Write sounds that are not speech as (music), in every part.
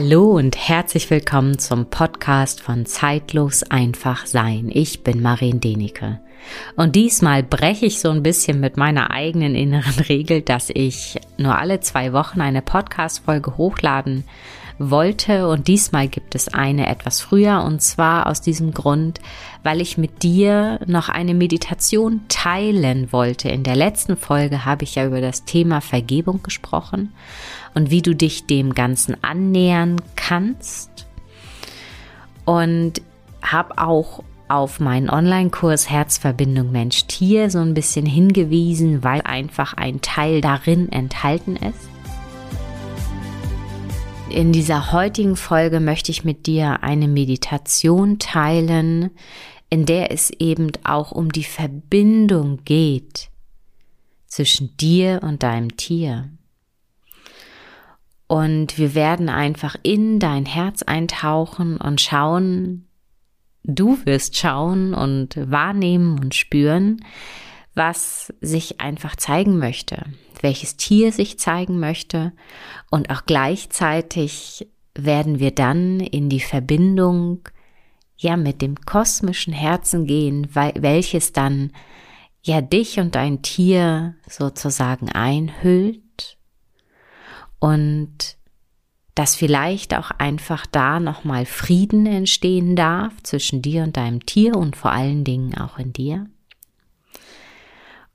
Hallo und herzlich willkommen zum Podcast von Zeitlos einfach sein. Ich bin Marien Denike. Und diesmal breche ich so ein bisschen mit meiner eigenen inneren (laughs) Regel, dass ich nur alle zwei Wochen eine Podcast-Folge hochladen wollte und diesmal gibt es eine etwas früher und zwar aus diesem Grund, weil ich mit dir noch eine Meditation teilen wollte. In der letzten Folge habe ich ja über das Thema Vergebung gesprochen und wie du dich dem Ganzen annähern kannst und habe auch auf meinen Online-Kurs Herzverbindung Mensch-Tier so ein bisschen hingewiesen, weil einfach ein Teil darin enthalten ist. In dieser heutigen Folge möchte ich mit dir eine Meditation teilen, in der es eben auch um die Verbindung geht zwischen dir und deinem Tier. Und wir werden einfach in dein Herz eintauchen und schauen, du wirst schauen und wahrnehmen und spüren, was sich einfach zeigen möchte, welches Tier sich zeigen möchte und auch gleichzeitig werden wir dann in die Verbindung ja mit dem kosmischen Herzen gehen, welches dann ja dich und dein Tier sozusagen einhüllt und dass vielleicht auch einfach da nochmal Frieden entstehen darf zwischen dir und deinem Tier und vor allen Dingen auch in dir.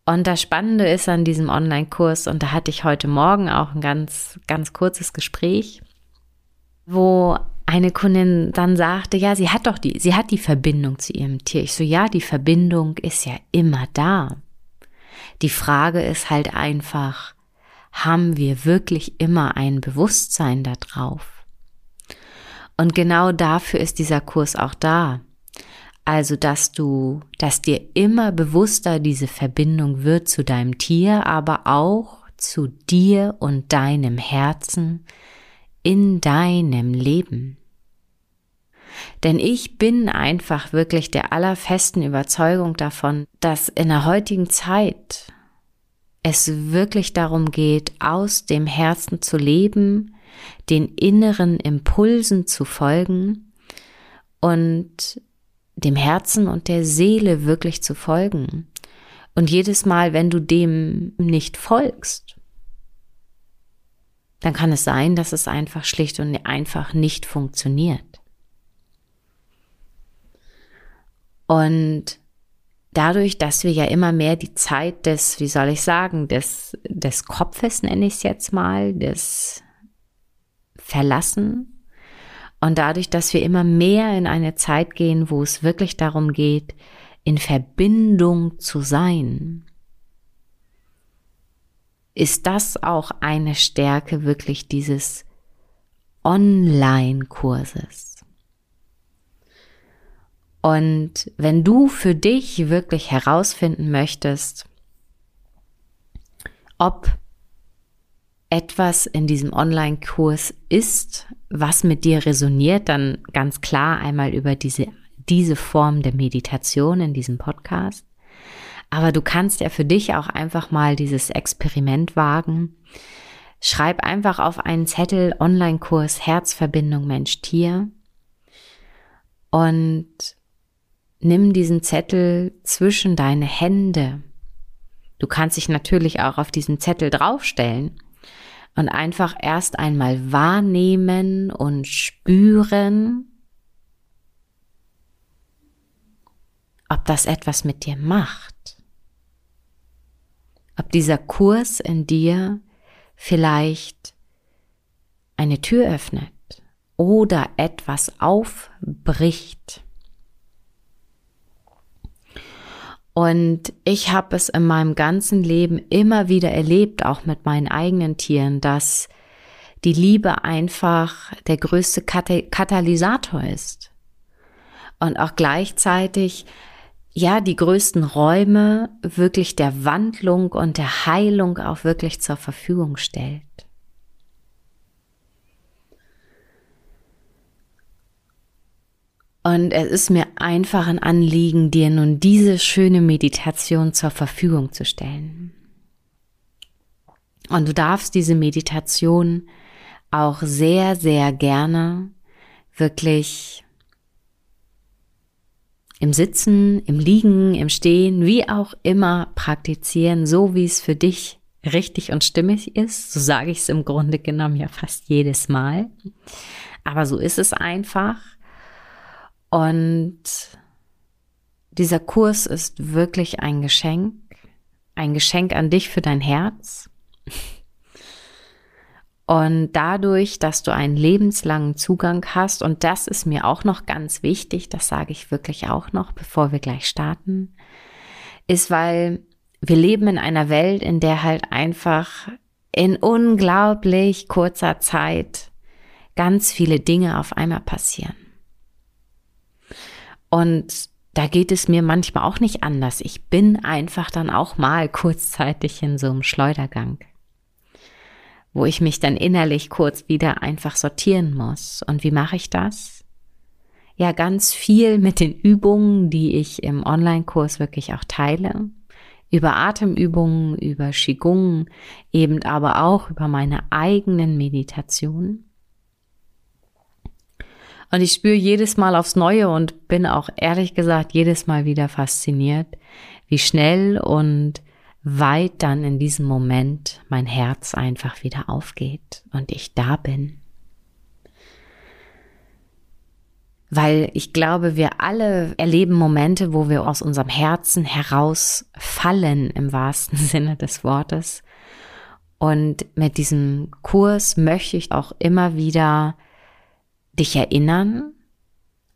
Und das Spannende ist an diesem Online-Kurs, und da hatte ich heute Morgen auch ein ganz, ganz kurzes Gespräch, wo eine Kundin dann sagte, ja, sie hat doch die, sie hat die Verbindung zu ihrem Tier. Ich so, ja, die Verbindung ist ja immer da. Die Frage ist halt einfach, haben wir wirklich immer ein Bewusstsein darauf? Und genau dafür ist dieser Kurs auch da. Also, dass du, dass dir immer bewusster diese Verbindung wird zu deinem Tier, aber auch zu dir und deinem Herzen in deinem Leben. Denn ich bin einfach wirklich der allerfesten Überzeugung davon, dass in der heutigen Zeit es wirklich darum geht, aus dem Herzen zu leben, den inneren Impulsen zu folgen und dem Herzen und der Seele wirklich zu folgen. Und jedes Mal, wenn du dem nicht folgst, dann kann es sein, dass es einfach schlicht und einfach nicht funktioniert. Und dadurch, dass wir ja immer mehr die Zeit des, wie soll ich sagen, des, des Kopfes nenne ich es jetzt mal, des Verlassen und dadurch, dass wir immer mehr in eine Zeit gehen, wo es wirklich darum geht, in Verbindung zu sein, ist das auch eine Stärke wirklich dieses Online-Kurses. Und wenn du für dich wirklich herausfinden möchtest, ob etwas in diesem Online-Kurs ist, was mit dir resoniert, dann ganz klar einmal über diese, diese Form der Meditation in diesem Podcast. Aber du kannst ja für dich auch einfach mal dieses Experiment wagen. Schreib einfach auf einen Zettel Online-Kurs Herzverbindung Mensch-Tier und nimm diesen Zettel zwischen deine Hände. Du kannst dich natürlich auch auf diesen Zettel draufstellen und einfach erst einmal wahrnehmen und spüren, ob das etwas mit dir macht. Ob dieser Kurs in dir vielleicht eine Tür öffnet oder etwas aufbricht. Und ich habe es in meinem ganzen Leben immer wieder erlebt, auch mit meinen eigenen Tieren, dass die Liebe einfach der größte Katalysator ist. Und auch gleichzeitig, ja, die größten Räume wirklich der Wandlung und der Heilung auch wirklich zur Verfügung stellt. Und es ist mir einfach ein Anliegen, dir nun diese schöne Meditation zur Verfügung zu stellen. Und du darfst diese Meditation auch sehr, sehr gerne wirklich im Sitzen, im Liegen, im Stehen, wie auch immer praktizieren, so wie es für dich richtig und stimmig ist. So sage ich es im Grunde genommen ja fast jedes Mal. Aber so ist es einfach. Und dieser Kurs ist wirklich ein Geschenk, ein Geschenk an dich für dein Herz. Und dadurch, dass du einen lebenslangen Zugang hast, und das ist mir auch noch ganz wichtig, das sage ich wirklich auch noch, bevor wir gleich starten, ist, weil wir leben in einer Welt, in der halt einfach in unglaublich kurzer Zeit ganz viele Dinge auf einmal passieren. Und da geht es mir manchmal auch nicht anders. Ich bin einfach dann auch mal kurzzeitig in so einem Schleudergang wo ich mich dann innerlich kurz wieder einfach sortieren muss. Und wie mache ich das? Ja, ganz viel mit den Übungen, die ich im Online-Kurs wirklich auch teile. Über Atemübungen, über Qigong, eben aber auch über meine eigenen Meditationen. Und ich spüre jedes Mal aufs Neue und bin auch ehrlich gesagt jedes Mal wieder fasziniert, wie schnell und weit dann in diesem Moment mein Herz einfach wieder aufgeht und ich da bin. Weil ich glaube, wir alle erleben Momente, wo wir aus unserem Herzen herausfallen im wahrsten (laughs) Sinne des Wortes. Und mit diesem Kurs möchte ich auch immer wieder dich erinnern,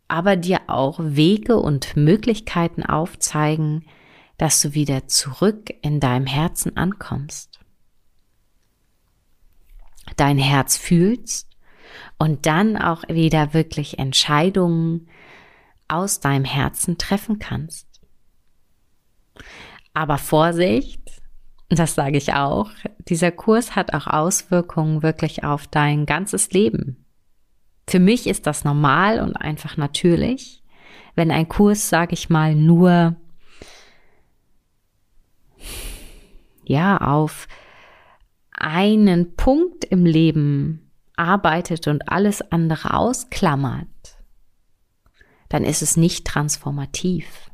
aber dir auch Wege und Möglichkeiten aufzeigen, dass du wieder zurück in deinem Herzen ankommst. Dein Herz fühlst und dann auch wieder wirklich Entscheidungen aus deinem Herzen treffen kannst. Aber Vorsicht, das sage ich auch, dieser Kurs hat auch Auswirkungen wirklich auf dein ganzes Leben. Für mich ist das normal und einfach natürlich, wenn ein Kurs, sage ich mal, nur ja, auf einen Punkt im Leben arbeitet und alles andere ausklammert, dann ist es nicht transformativ.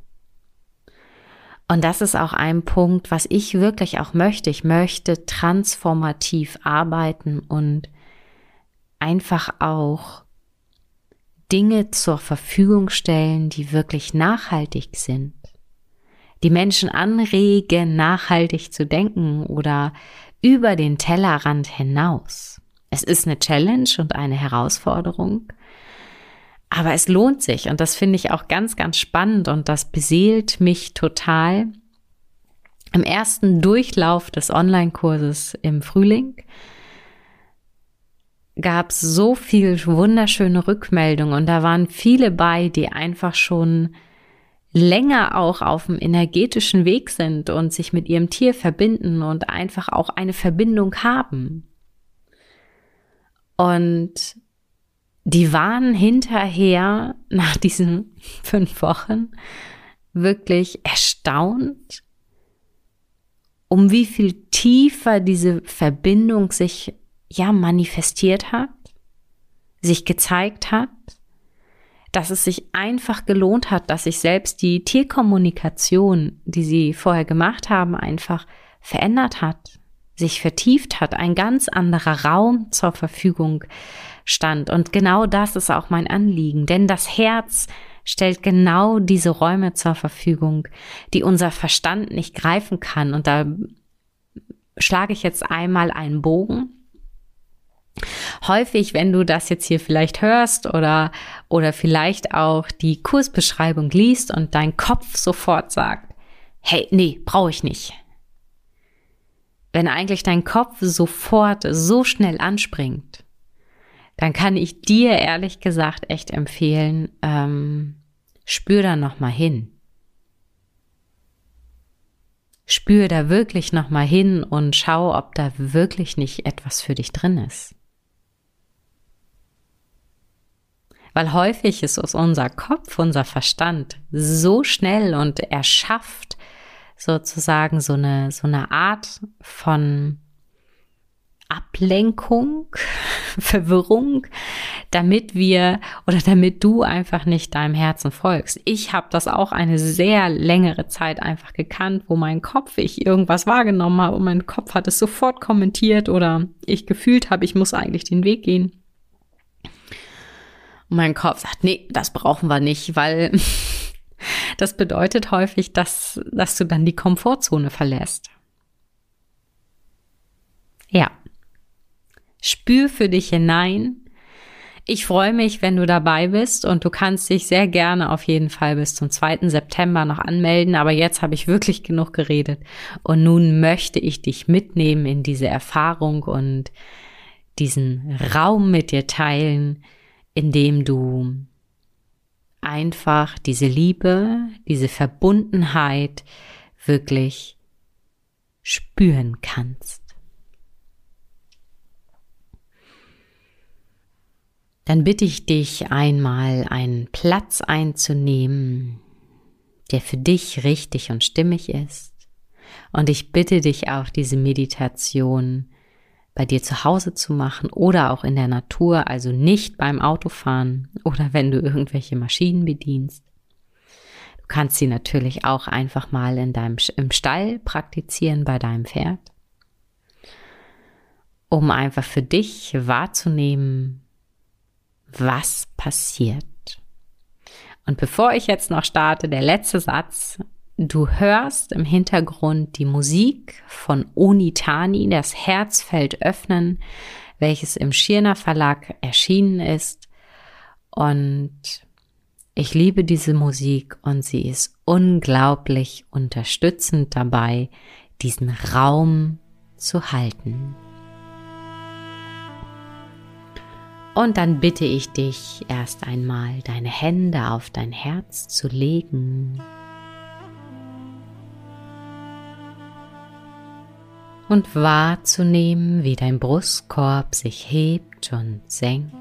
Und das ist auch ein Punkt, was ich wirklich auch möchte. Ich möchte transformativ arbeiten und einfach auch Dinge zur Verfügung stellen, die wirklich nachhaltig sind die Menschen anregen, nachhaltig zu denken oder über den Tellerrand hinaus. Es ist eine Challenge und eine Herausforderung, aber es lohnt sich und das finde ich auch ganz, ganz spannend und das beseelt mich total. Im ersten Durchlauf des Online-Kurses im Frühling gab es so viel wunderschöne Rückmeldungen und da waren viele bei, die einfach schon länger auch auf dem energetischen Weg sind und sich mit ihrem Tier verbinden und einfach auch eine Verbindung haben. Und die waren hinterher (laughs) nach diesen fünf Wochen wirklich erstaunt, um wie viel tiefer diese Verbindung sich ja manifestiert hat, sich gezeigt hat dass es sich einfach gelohnt hat, dass sich selbst die Tierkommunikation, die sie vorher gemacht haben, einfach verändert hat, sich vertieft hat, ein ganz anderer Raum zur Verfügung stand. Und genau das ist auch mein Anliegen, denn das Herz stellt genau diese Räume zur Verfügung, die unser Verstand nicht greifen kann. Und da schlage ich jetzt einmal einen Bogen Häufig, wenn du das jetzt hier vielleicht hörst oder, oder vielleicht auch die Kursbeschreibung liest und dein Kopf sofort sagt, hey, nee, brauche ich nicht. Wenn eigentlich dein Kopf sofort so schnell anspringt, dann kann ich dir ehrlich gesagt echt empfehlen, ähm, spür da noch mal hin. Spür da wirklich noch mal hin und schau, ob da wirklich nicht etwas für dich drin ist. Weil häufig ist es unser Kopf, unser Verstand so schnell und er schafft sozusagen so eine, so eine Art von Ablenkung, (laughs) Verwirrung, damit wir oder damit du einfach nicht deinem Herzen folgst. Ich habe das auch eine sehr längere Zeit einfach gekannt, wo mein Kopf, ich irgendwas wahrgenommen habe und mein Kopf hat es sofort kommentiert oder ich gefühlt habe, ich muss eigentlich den Weg gehen. Und mein Kopf sagt, nee, das brauchen wir nicht, weil (laughs) das bedeutet häufig, dass, dass du dann die Komfortzone verlässt. Ja. Spür für dich hinein. Ich freue mich, wenn du dabei bist und du kannst dich sehr gerne auf jeden Fall bis zum 2. September noch anmelden. Aber jetzt habe ich wirklich genug geredet und nun möchte ich dich mitnehmen in diese Erfahrung und diesen Raum mit dir teilen, in dem du einfach diese Liebe, diese Verbundenheit wirklich spüren kannst. Dann bitte ich dich einmal einen Platz einzunehmen, der für dich richtig und stimmig ist. Und ich bitte dich auch, diese Meditation bei dir zu Hause zu machen oder auch in der Natur, also nicht beim Autofahren oder wenn du irgendwelche Maschinen bedienst. Du kannst sie natürlich auch einfach mal in deinem, im Stall praktizieren bei deinem Pferd, um einfach für dich wahrzunehmen, was passiert. Und bevor ich jetzt noch starte, der letzte Satz, Du hörst im Hintergrund die Musik von Onitani, das Herzfeld öffnen, welches im Schirner Verlag erschienen ist. Und ich liebe diese Musik und sie ist unglaublich unterstützend dabei, diesen Raum zu halten. Und dann bitte ich dich erst einmal, deine Hände auf dein Herz zu legen. Und wahrzunehmen, wie dein Brustkorb sich hebt und senkt.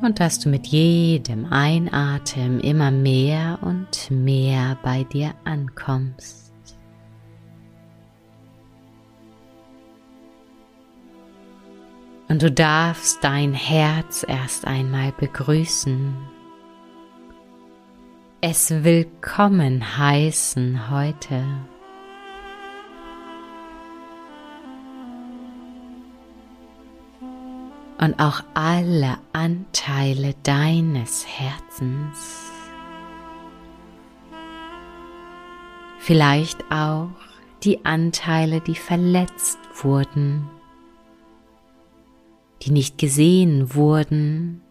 Und dass du mit jedem Einatmen immer mehr und mehr bei dir ankommst. Und du darfst dein Herz erst einmal begrüßen. Es willkommen heißen heute. Und auch alle Anteile deines Herzens. Vielleicht auch die Anteile, die verletzt wurden die nicht gesehen wurden,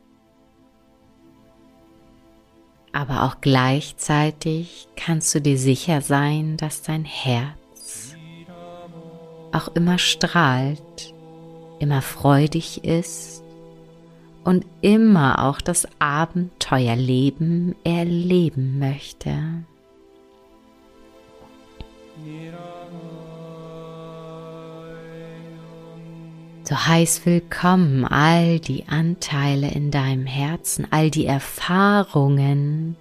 aber auch gleichzeitig kannst du dir sicher sein, dass dein Herz auch immer strahlt, immer freudig ist und immer auch das Abenteuerleben erleben möchte. So heiß willkommen all die Anteile in deinem Herzen, all die Erfahrungen,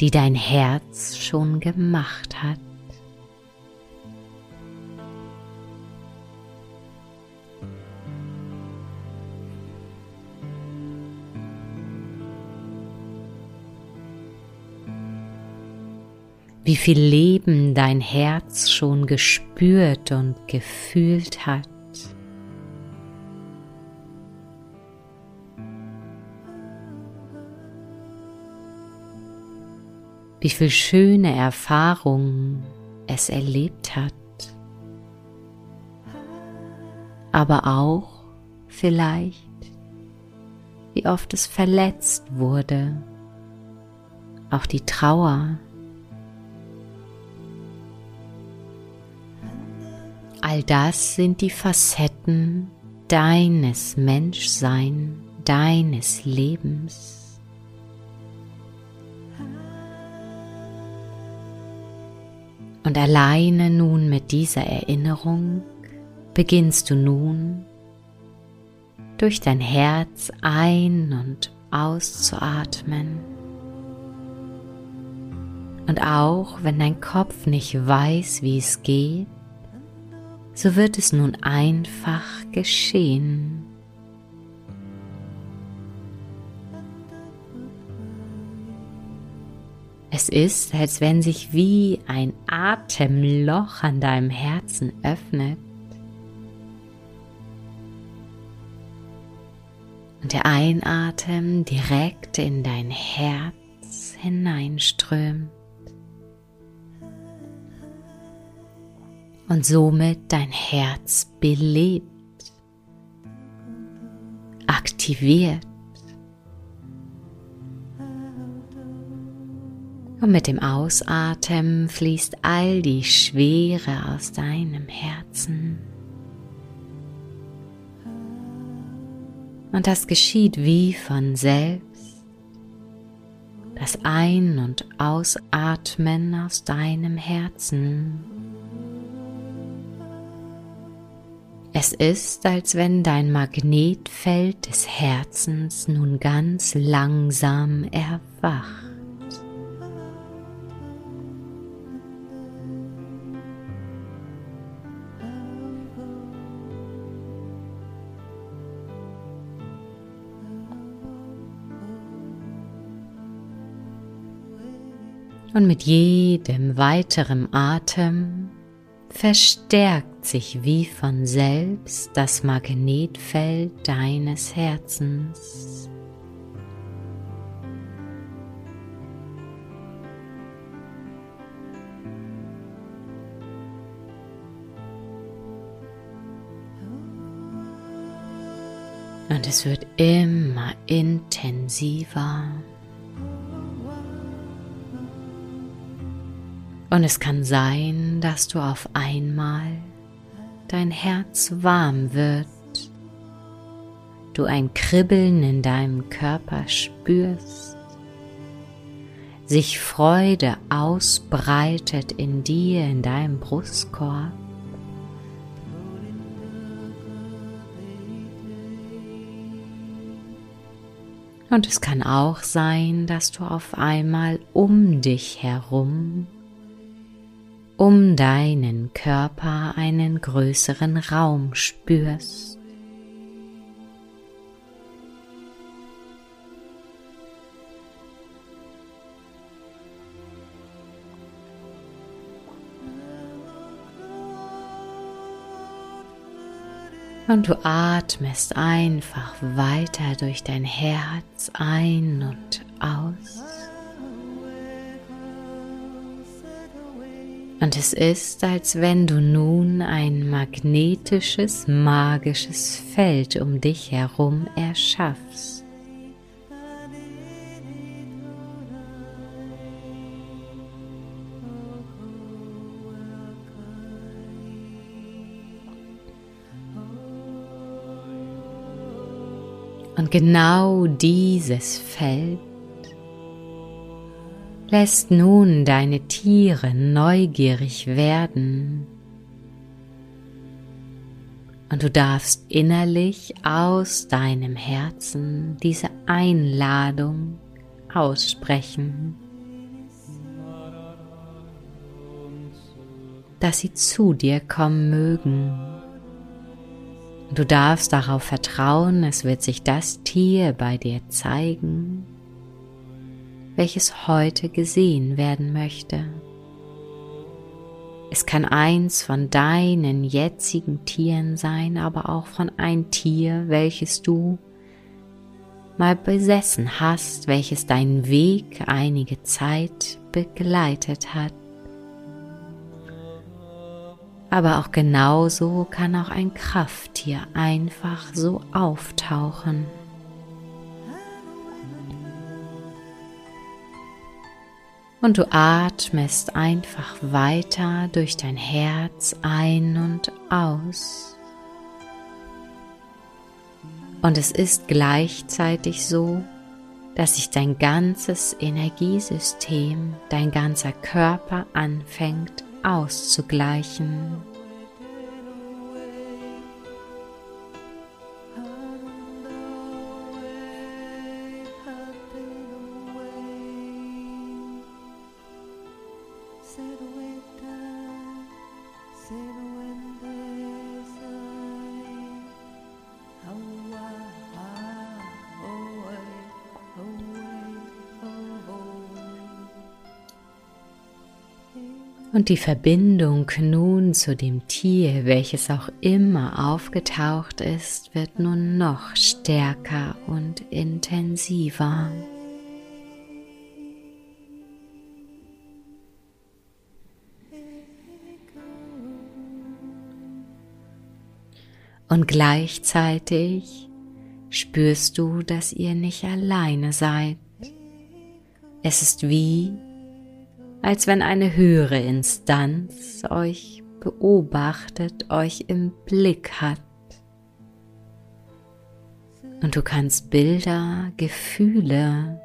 die dein Herz schon gemacht hat. wie viel Leben dein Herz schon gespürt und gefühlt hat. Wie viel schöne Erfahrungen es erlebt hat, aber auch vielleicht, wie oft es verletzt wurde, auch die Trauer. All das sind die Facetten deines Menschsein, deines Lebens. Und alleine nun mit dieser Erinnerung beginnst du nun durch dein Herz ein- und auszuatmen. Und auch wenn dein Kopf nicht weiß, wie es geht, so wird es nun einfach geschehen. Es ist, als wenn sich wie ein Atemloch an deinem Herzen öffnet. Und der Einatem direkt in dein Herz hineinströmt. Und somit dein Herz belebt, aktiviert Und mit dem Ausatmen fließt all die Schwere aus deinem Herzen. Und das geschieht wie von selbst. Das Ein- und Ausatmen aus deinem Herzen. Es ist, als wenn dein Magnetfeld des Herzens nun ganz langsam erwacht. Und mit jedem weiteren Atem verstärkt sich wie von selbst das Magnetfeld deines Herzens. Und es wird immer intensiver. Und es kann sein, dass du auf einmal dein Herz warm wird, du ein Kribbeln in deinem Körper spürst, sich Freude ausbreitet in dir, in deinem Brustkorb. Und es kann auch sein, dass du auf einmal um dich herum um deinen Körper einen größeren Raum spürst. Und du atmest einfach weiter durch dein Herz ein und aus. Und es ist, als wenn du nun ein magnetisches, magisches Feld um dich herum erschaffst. Und genau dieses Feld lässt nun deine Tiere neugierig werden. Und du darfst innerlich aus deinem Herzen diese Einladung aussprechen, dass sie zu dir kommen mögen. Du darfst darauf vertrauen, es wird sich das Tier bei dir zeigen, welches heute gesehen werden möchte. Es kann eins von deinen jetzigen Tieren sein, aber auch von ein Tier, welches du mal besessen hast, welches deinen Weg einige Zeit begleitet hat. Aber auch genauso kann auch ein Krafttier einfach so auftauchen. Und du atmest einfach weiter durch dein Herz ein und aus. Und es ist gleichzeitig so, dass sich dein ganzes Energiesystem, dein ganzer Körper anfängt auszugleichen. Und die Verbindung nun zu dem Tier, welches auch immer aufgetaucht ist, wird nun noch stärker und intensiver. Und gleichzeitig spürst du, dass ihr nicht alleine seid. Es ist wie, als wenn eine höhere Instanz euch beobachtet, euch im Blick hat. Und du kannst Bilder, Gefühle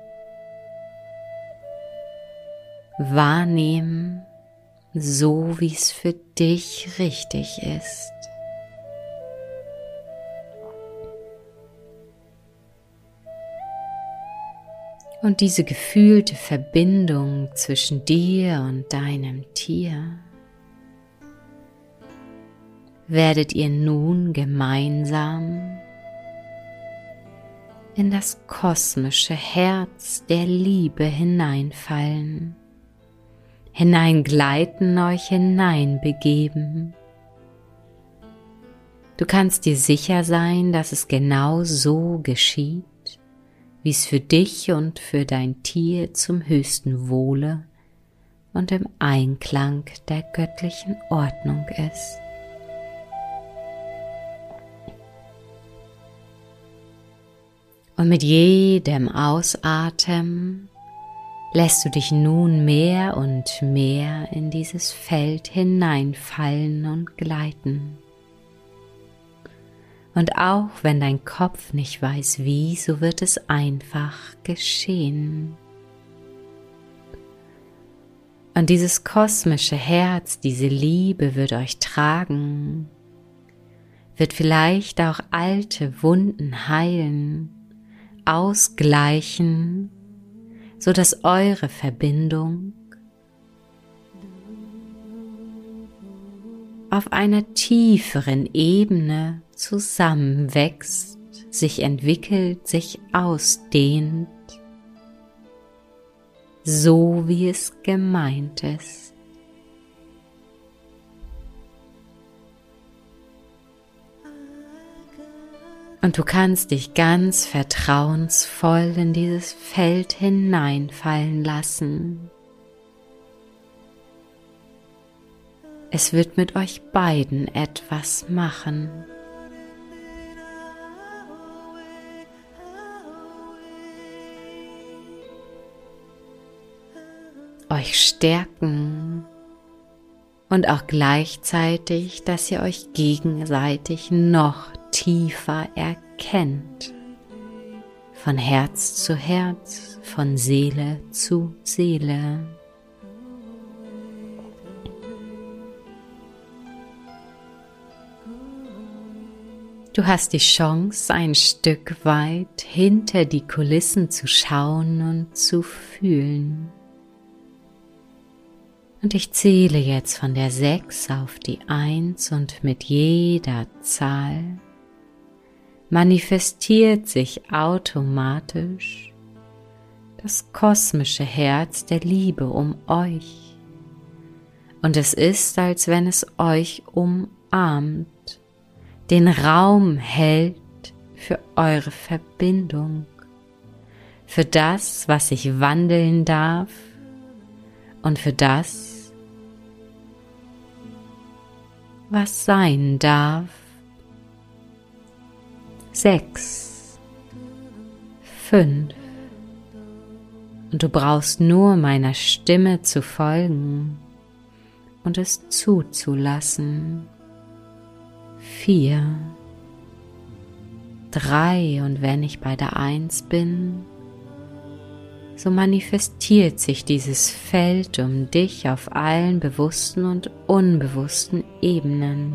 wahrnehmen, so wie es für dich richtig ist. Und diese gefühlte Verbindung zwischen dir und deinem Tier werdet ihr nun gemeinsam in das kosmische Herz der Liebe hineinfallen, hineingleiten, euch hineinbegeben. Du kannst dir sicher sein, dass es genau so geschieht, wie es für dich und für dein Tier zum höchsten Wohle und im Einklang der göttlichen Ordnung ist. Und mit jedem Ausatmen lässt du dich nun mehr und mehr in dieses Feld hineinfallen und gleiten. Und auch wenn dein Kopf nicht weiß wie, so wird es einfach geschehen. Und dieses kosmische Herz, diese Liebe wird euch tragen, wird vielleicht auch alte Wunden heilen, ausgleichen, so dass eure Verbindung auf einer tieferen Ebene zusammenwächst, sich entwickelt, sich ausdehnt, so wie es gemeint ist. Und du kannst dich ganz vertrauensvoll in dieses Feld hineinfallen lassen. Es wird mit euch beiden etwas machen. Euch stärken und auch gleichzeitig, dass ihr euch gegenseitig noch tiefer erkennt. Von Herz zu Herz, von Seele zu Seele. Du hast die Chance, ein Stück weit hinter die Kulissen zu schauen und zu fühlen. Und ich zähle jetzt von der 6 auf die 1 und mit jeder Zahl manifestiert sich automatisch das kosmische Herz der Liebe um euch. Und es ist, als wenn es euch umarmt, den Raum hält für eure Verbindung, für das, was sich wandeln darf und für das, was sein darf. Sechs, fünf. Und du brauchst nur meiner Stimme zu folgen und es zuzulassen. Vier, drei und wenn ich bei der Eins bin, so manifestiert sich dieses Feld um dich auf allen bewussten und unbewussten Ebenen.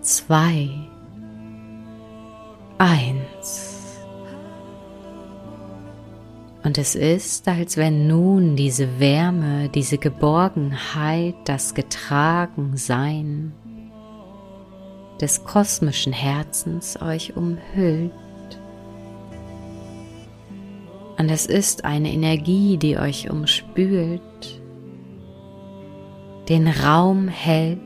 Zwei, eins. Und es ist, als wenn nun diese Wärme, diese Geborgenheit, das Getragensein des kosmischen Herzens euch umhüllt. Und es ist eine Energie, die euch umspült, den Raum hält,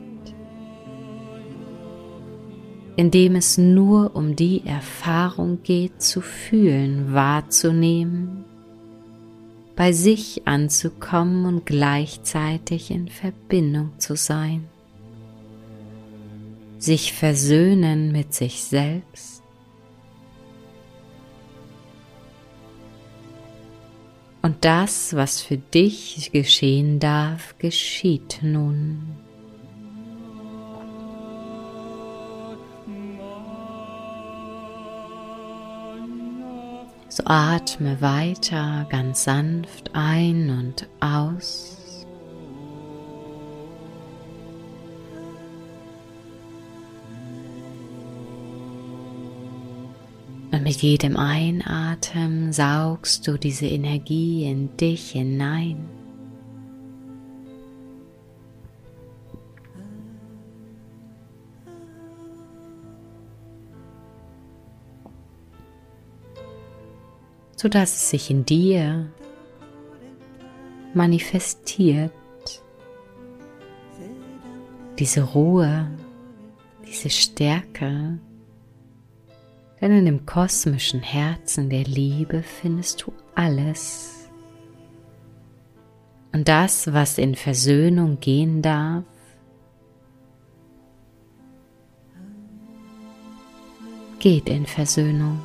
in dem es nur um die Erfahrung geht, zu fühlen, wahrzunehmen, bei sich anzukommen und gleichzeitig in Verbindung zu sein, sich versöhnen mit sich selbst Und das, was für dich geschehen darf, geschieht nun. So atme weiter ganz sanft ein und aus. Und mit jedem Einatmen saugst du diese Energie in dich hinein. sodass es sich in dir manifestiert. Diese Ruhe, diese Stärke, denn in dem kosmischen Herzen der Liebe findest du alles. Und das, was in Versöhnung gehen darf, geht in Versöhnung.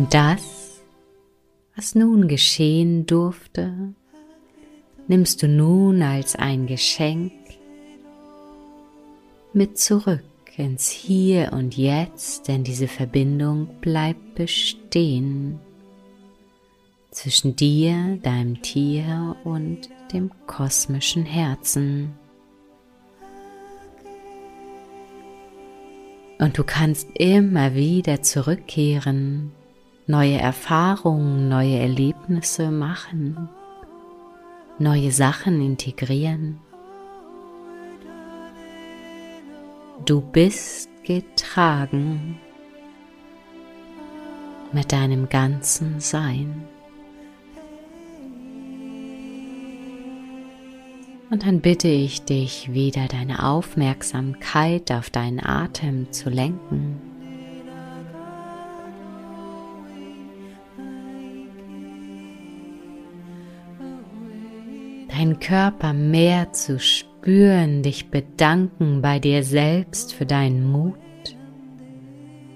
Und das, was nun geschehen durfte, nimmst du nun als ein Geschenk mit zurück ins Hier und Jetzt, denn diese Verbindung bleibt bestehen zwischen dir, deinem Tier und dem kosmischen Herzen. Und du kannst immer wieder zurückkehren neue Erfahrungen, neue Erlebnisse machen, neue Sachen integrieren. Du bist getragen mit deinem ganzen Sein. Und dann bitte ich dich, wieder deine Aufmerksamkeit auf deinen Atem zu lenken. Deinen Körper mehr zu spüren, dich bedanken bei dir selbst für deinen Mut,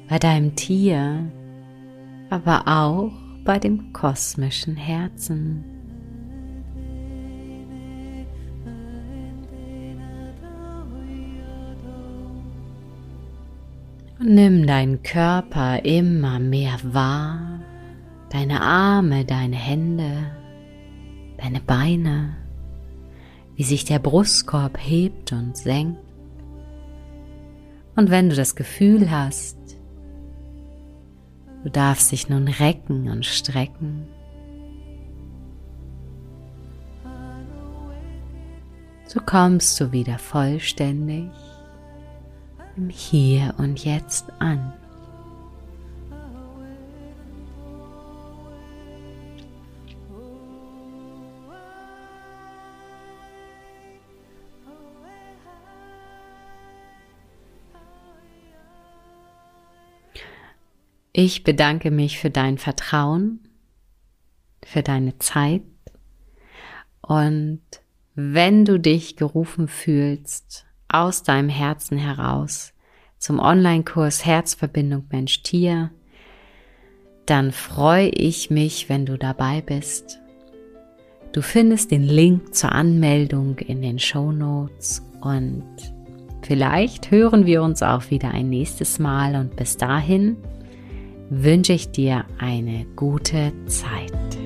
bei deinem Tier, aber auch bei dem kosmischen Herzen. Und nimm deinen Körper immer mehr wahr, deine Arme, deine Hände, deine Beine wie sich der Brustkorb hebt und senkt. Und wenn du das Gefühl hast, du darfst dich nun recken und strecken, so kommst du wieder vollständig im Hier und Jetzt an. Ich bedanke mich für dein Vertrauen, für deine Zeit und wenn du dich gerufen fühlst, aus deinem Herzen heraus zum Online-Kurs Herzverbindung Mensch-Tier, dann freue ich mich, wenn du dabei bist. Du findest den Link zur Anmeldung in den Show Notes und vielleicht hören wir uns auch wieder ein nächstes Mal und bis dahin wünsche ich dir eine gute Zeit.